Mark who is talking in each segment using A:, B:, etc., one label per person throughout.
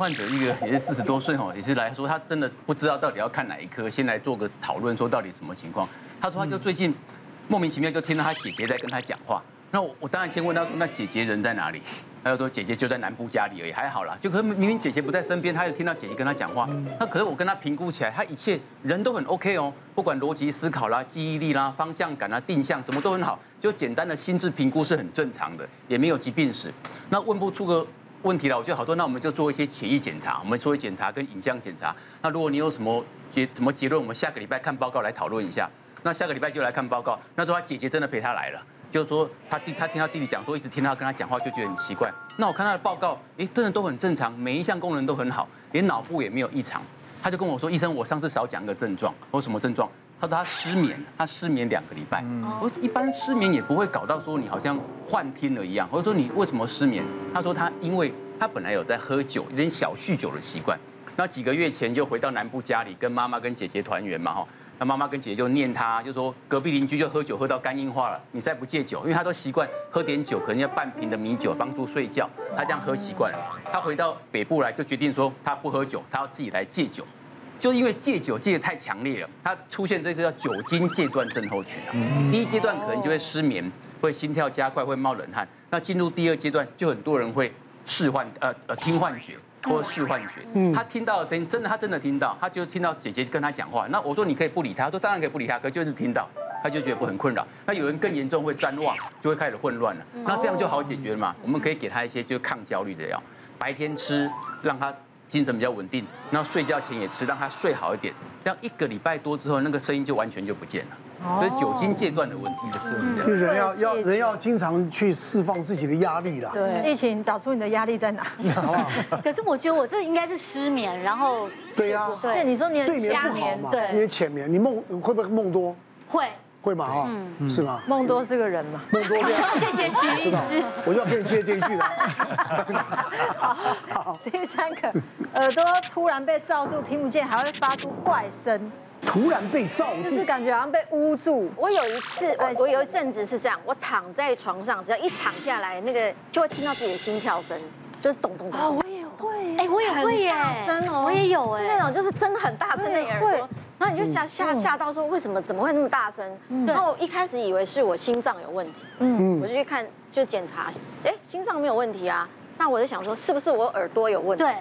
A: 患者一个也是四十多岁哦，也是来说他真的不知道到底要看哪一科，先来做个讨论，说到底什么情况。他说他就最近莫名其妙就听到他姐姐在跟他讲话。那我我当然先问他说，那姐姐人在哪里？他就说姐姐就在南部家里而已，还好啦。就可是明明姐姐不在身边，他就听到姐姐跟他讲话。那可是我跟他评估起来，他一切人都很 OK 哦，不管逻辑思考啦、记忆力啦、方向感啦、定向，什么都很好。就简单的心智评估是很正常的，也没有疾病史。那问不出个问题了，我觉得好多，那我们就做一些血液检查，我们做检查跟影像检查。那如果你有什么结什么结论，我们下个礼拜看报告来讨论一下。那下个礼拜就来看报告。那说他姐姐真的陪他来了。就是说，他弟他听他弟弟讲说，一直听他跟他讲话，就觉得很奇怪。那我看他的报告，哎，真的都很正常，每一项功能都很好，连脑部也没有异常。他就跟我说，医生，我上次少讲一个症状，我说什么症状？他说他失眠，他失眠两个礼拜。我说一般失眠也不会搞到说你好像幻听了一样。我说你为什么失眠？他说他因为他本来有在喝酒，有点小酗酒的习惯。那几个月前就回到南部家里，跟妈妈跟姐姐团圆嘛，哈。那妈妈跟姐姐就念他，就说隔壁邻居就喝酒喝到肝硬化了，你再不戒酒，因为他都习惯喝点酒，可能要半瓶的米酒帮助睡觉，他这样喝习惯了。他回到北部来就决定说他不喝酒，他要自己来戒酒，就是因为戒酒戒得太强烈了，他出现这个叫酒精戒断症候群啊。第一阶段可能就会失眠，会心跳加快，会冒冷汗。那进入第二阶段，就很多人会视幻呃呃听幻觉。或者视幻觉，他听到的声音真的，他真的听到，他就听到姐姐跟他讲话。那我说你可以不理他，他说当然可以不理他，可就是听到，他就觉得不很困扰。那有人更严重会谵妄，就会开始混乱了。那这样就好解决了嘛？我们可以给他一些就是抗焦虑的药，白天吃让他精神比较稳定，然后睡觉前也吃让他睡好一点。这样一个礼拜多之后，那个声音就完全就不见了。所以酒精戒断的问题是，
B: 就人要要人要经常去释放自己的压力啦。
C: 对，疫情找出你的压力在哪？好不好？
D: 可是我觉得我这应该是失眠，然后
B: 对呀，
C: 对，你说你
B: 睡眠不好嘛，
C: 对，
B: 你浅眠，你梦会不会梦多？
D: 会，
B: 会吗？哈，是吗？
C: 梦多是个人嘛？
D: 梦多，谢谢徐医师，
B: 我就要跟你接这一句了。
C: 好，第三个，耳朵突然被罩住，听不见，还会发出怪声。
B: 突然被罩住，
C: 就是感觉好像被捂住。
E: 我有一次，我我有一阵子是这样，我躺在床上，只要一躺下来，那个就会听到自己的心跳声，就是咚咚咚。
C: 哦，我也会，
D: 哎，我也会耶，
E: 声哦，
D: 我也有哎，
E: 是那种就是真的很大声的耳朵，然后你就吓吓吓到说为什么怎么会那么大声？然后我一开始以为是我心脏有问题，嗯，我就去看就检查，哎，心脏没有问题啊，那我就想说是不是我耳朵有问题？对，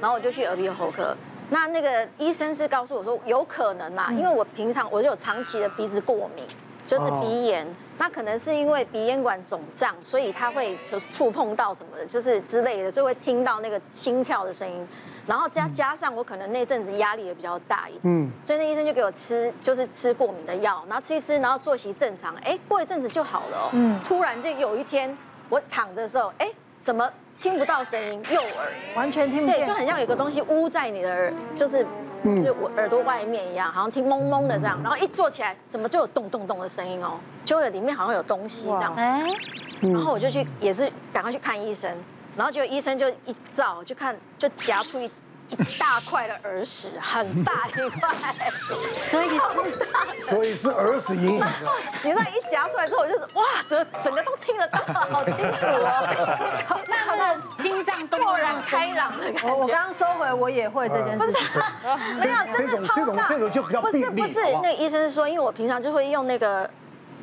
E: 然后我就去耳鼻喉科。那那个医生是告诉我说有可能啦，因为我平常我就有长期的鼻子过敏，就是鼻炎，那可能是因为鼻咽管肿胀，所以它会就触碰到什么的，就是之类的，就会听到那个心跳的声音，然后加加上我可能那阵子压力也比较大一点，嗯，所以那医生就给我吃就是吃过敏的药，然后吃一吃，然后作息正常，哎，过一阵子就好了哦，嗯，突然就有一天我躺着的时候，哎，怎么？听不到声音，右耳
C: 完全听不见，
E: 对，就很像有个东西捂在你的耳，就是，就我耳朵外面一样，好像听蒙蒙的这样。然后一坐起来，怎么就有咚咚咚的声音哦？就有里面好像有东西这样。哎，然后我就去，也是赶快去看医生，然后结果医生就一照，就看就夹出一。一大块的耳屎，很大一块，
D: 所以
B: 所以是耳屎影响的。
E: 你那一夹出来之后，我就是哇，整整个都听得到，好清楚哦。
D: 那他的心脏都
E: 豁然开朗的感觉。
C: 我刚刚收回，我也会这件事情。
E: 没有，这种这种这种就比较不是不是，那个医生是说，因为我平常就会用那个。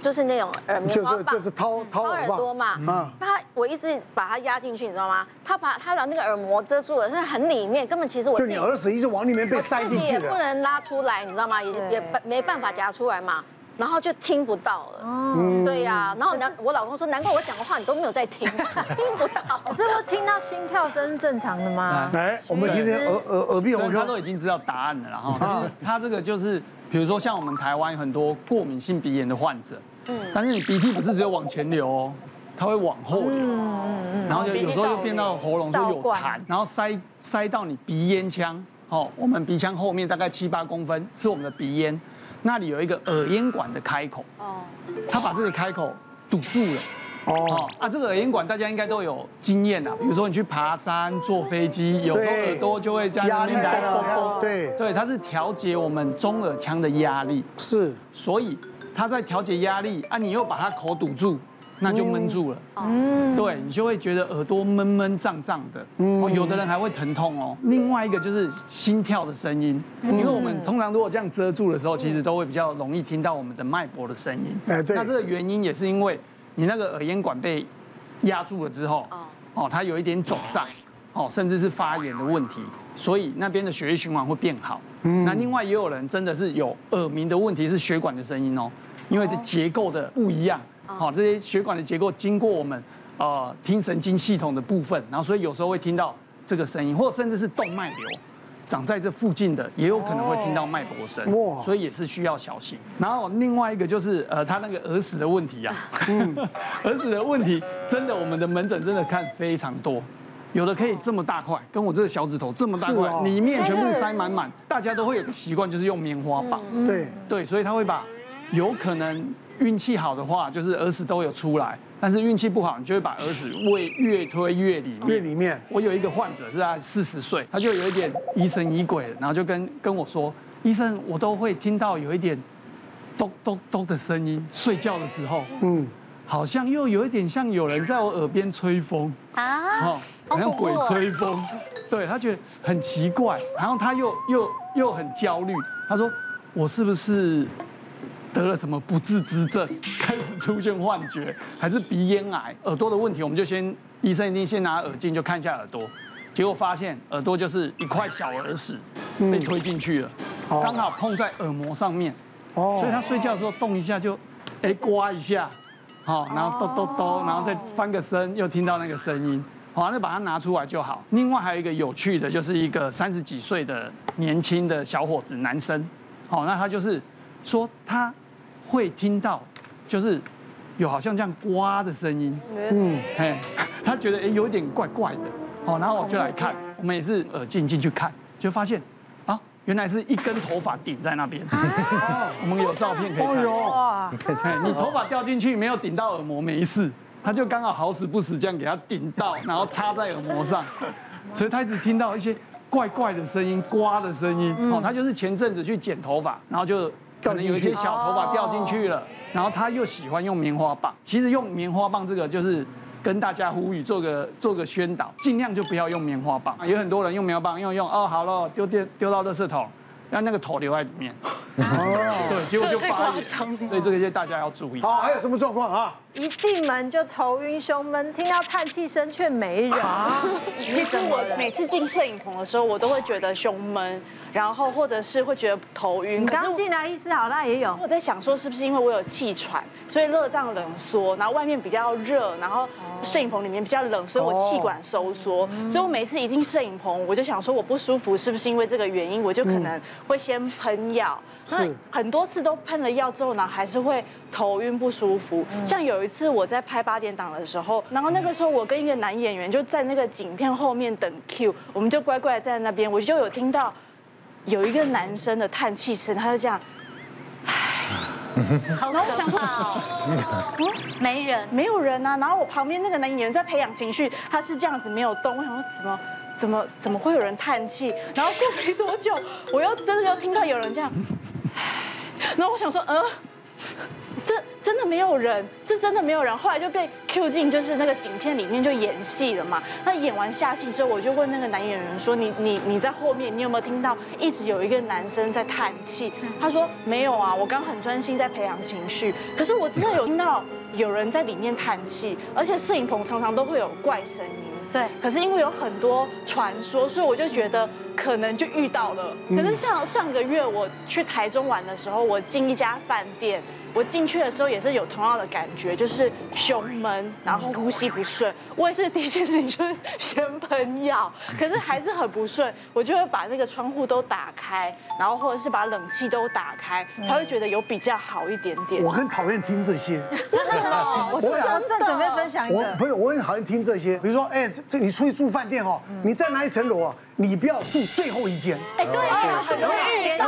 E: 就是那种耳棉花棒，
B: 就是掏掏
E: 耳朵嘛。嗯。他我一直把它压进去，你知道吗？他把他的那个耳膜遮住了，现在很里面，根本其实我。
B: 就你耳屎一直往里面被塞进去
E: 也不能拉出来，你知道吗？也也没办法夹出来嘛。然后就听不到了。哦。对呀。然后难，我老公说，难怪我讲的话你都没有在听，听不到。
C: 可是我听到心跳声正常的吗？
B: 来，我们今天耳耳耳鼻喉科
F: 他都已经知道答案了，然后他这个就是。比如说，像我们台湾有很多过敏性鼻炎的患者，嗯，但是你鼻涕不是只有往前流哦，它会往后流，嗯嗯，然后就有时候就变到喉咙就有痰，然后塞塞到你鼻咽腔，哦，我们鼻腔后面大概七八公分是我们的鼻咽，那里有一个耳咽管的开口，哦，他把这个开口堵住了。哦。啊，这个耳咽管大家应该都有经验啦，比如说你去爬山、坐飞机，有时候耳朵就会这样压力来了，对。对，它是调节我们中耳腔的压力，
B: 是，
F: 所以它在调节压力啊，你又把它口堵住，那就闷住了。嗯，对你就会觉得耳朵闷闷胀胀的。哦，有的人还会疼痛哦。另外一个就是心跳的声音，因为我们通常如果这样遮住的时候，其实都会比较容易听到我们的脉搏的声音。
B: 哎，对。
F: 那这个原因也是因为你那个耳咽管被压住了之后，哦，它有一点肿胀，哦，甚至是发炎的问题，所以那边的血液循环会变好。那另外也有人真的是有耳鸣的问题，是血管的声音哦，因为这结构的不一样，好，这些血管的结构经过我们呃听神经系统的部分，然后所以有时候会听到这个声音，或者甚至是动脉瘤长在这附近的，也有可能会听到脉搏声，所以也是需要小心。然后另外一个就是呃他那个耳屎的问题啊，嗯，耳屎的问题真的我们的门诊真的看非常多。有的可以这么大块，跟我这个小指头这么大块，里面全部塞满满。大家都会有个习惯，就是用棉花棒。
B: 对
F: 对，所以他会把，有可能运气好的话，就是耳屎都有出来；但是运气不好，你就会把耳屎越越推越里面。
B: 越里面。
F: 我有一个患者是在四十岁，他就有一点疑神疑鬼，然后就跟跟我说：“医生，我都会听到有一点咚咚咚的声音，睡觉的时候，嗯，好像又有一点像有人在我耳边吹风啊。”好像鬼吹风，对，他觉得很奇怪，然后他又又又很焦虑。他说：“我是不是得了什么不治之症，开始出现幻觉，还是鼻咽癌？耳朵的问题？”我们就先医生一定先拿耳镜就看一下耳朵，结果发现耳朵就是一块小耳屎被推进去了，刚好碰在耳膜上面，所以他睡觉的时候动一下就哎刮一下，好，然后咚咚咚，然后再翻个身又听到那个声音。好，那把它拿出来就好。另外还有一个有趣的，就是一个三十几岁的年轻的小伙子，男生。好，那他就是说他会听到，就是有好像这样刮的声音。嗯，哎，他觉得哎有点怪怪的。哦，然后我就来看，我们也是耳镜进去看，就发现啊，原来是一根头发顶在那边。我们有照片可以看。哇！你头发掉进去没有顶到耳膜，没事。他就刚好好死不死这样给他顶到，然后插在耳膜上，所以他一直听到一些怪怪的声音、刮的声音。哦，他就是前阵子去剪头发，然后就可能有一些小头发掉进去了，然后他又喜欢用棉花棒。其实用棉花棒这个就是跟大家呼吁，做个做个宣导，尽量就不要用棉花棒。有很多人用棉花棒用用哦，好了，丢丢丢到垃圾桶。让那个头留在里面，哦，对，结果就发炎，所以这个就大家要注意。
B: 好，还有什么状况啊？
C: 一进门就头晕胸闷，听到叹气声却没人。
G: 其实我每次进摄影棚的时候，我都会觉得胸闷。然后或者是会觉得头晕，
C: 你刚进来医师好像也有。
G: 我在想说是不是因为我有气喘，所以热胀冷缩，然后外面比较热，然后摄影棚里面比较冷，所以我气管收缩。所以我每次一进摄影棚，我就想说我不舒服，是不是因为这个原因？我就可能会先喷药。那很多次都喷了药之后呢，还是会头晕不舒服。像有一次我在拍八点档的时候，然后那个时候我跟一个男演员就在那个景片后面等 Q，我们就乖乖在那边，我就有听到。有一个男生的叹气声，他就这样，
D: 然后我想说，嗯，没人，
G: 没有人啊。然后我旁边那个男演员在培养情绪，他是这样子没有动。我想说，怎么，怎么，怎么会有人叹气？然后过没多久，我又真的又听到有人这样，然后我想说，嗯。这真的没有人，这真的没有人。后来就被 Q 进，就是那个景片里面就演戏了嘛。那演完下戏之后，我就问那个男演员说：“你你你在后面，你有没有听到一直有一个男生在叹气？”他说：“没有啊，我刚很专心在培养情绪。可是我真的有听到有人在里面叹气，而且摄影棚常常都会有怪声音。对，可是因为有很多传说，所以我就觉得可能就遇到了。可是像上个月我去台中玩的时候，我进一家饭店。我进去的时候也是有同样的感觉，就是胸闷，然后呼吸不顺。我也是第一件事情就是先喷药，可是还是很不顺。我就会把那个窗户都打开，然后或者是把冷气都打开，才会觉得有比较好一点点。
B: 我很讨厌听这些。
C: 为什么？我正准备分享一个。
B: 我不是，我很讨厌听这些。比如说，哎，这你出去住饭店哦，你在哪一层楼啊？你不要住最后一间。哎，对啊，
C: 怎么遇到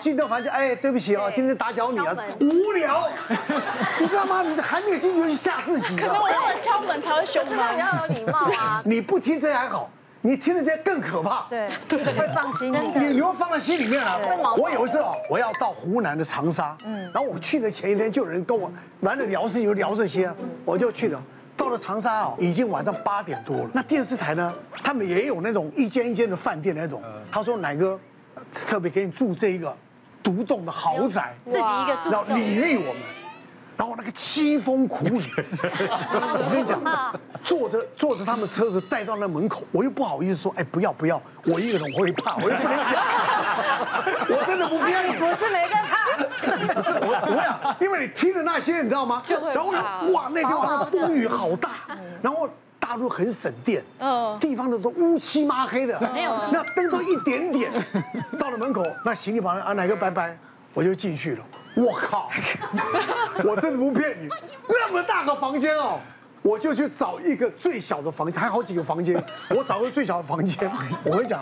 B: 进到房间，哎，对不起哦，今天打搅你啊，无聊，你知道吗？你还没有进去就吓自己。
G: 可能我要敲门才会凶吗？
C: 比较有礼貌啊。
B: 你不听这还好，你听了这些更可怕。
C: 对对，会放心里。
B: 你你会放在心里面啊。我有一次哦，我要到湖南的长沙，嗯，然后我去的前一天就有人跟我玩的聊是有聊这些，我就去了。到了长沙哦，已经晚上八点多了。那电视台呢，他们也有那种一间一间的饭店那种。他说奶哥，特别给你住这一个独栋的豪宅，
D: 自己一个住，
B: 然后礼遇我们。然后那个凄风苦雨，我跟你讲，坐着坐着他们车子带到那门口，我又不好意思说，哎，不要不要，我一个人我会怕，我又不能讲，我真的不骗你，
C: 不是没在怕，
B: 不是我我想，因为你听了那些你知道吗？然后哇，那天晚上风雨好大，然后大陆很省电，嗯，地方的都乌漆嘛黑的，没有，那灯都一点点，到了门口，那行李旁边啊，哪个拜拜，我就进去了。我靠！我真的不骗你，那么大个房间哦，我就去找一个最小的房间，还好几个房间，我找个最小的房间。我跟你讲，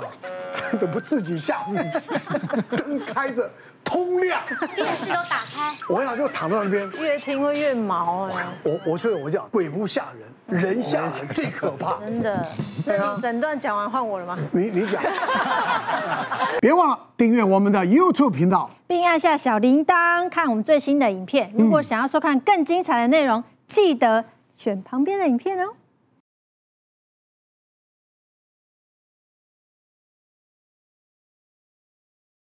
B: 真的不自己吓自己，灯开着，通亮，
D: 电视都打开。
B: 我想就躺在那边，
C: 越听会越毛哎。
B: 我我所以我讲，鬼不吓人，人吓人最可怕。
C: 真的。对啊。整段讲完换我了吗？
B: 你你讲。别忘了订阅我们的 YouTube 频道。
C: 并按下小铃铛，看我们最新的影片。如果想要收看更精彩的内容，记得选旁边的影片哦。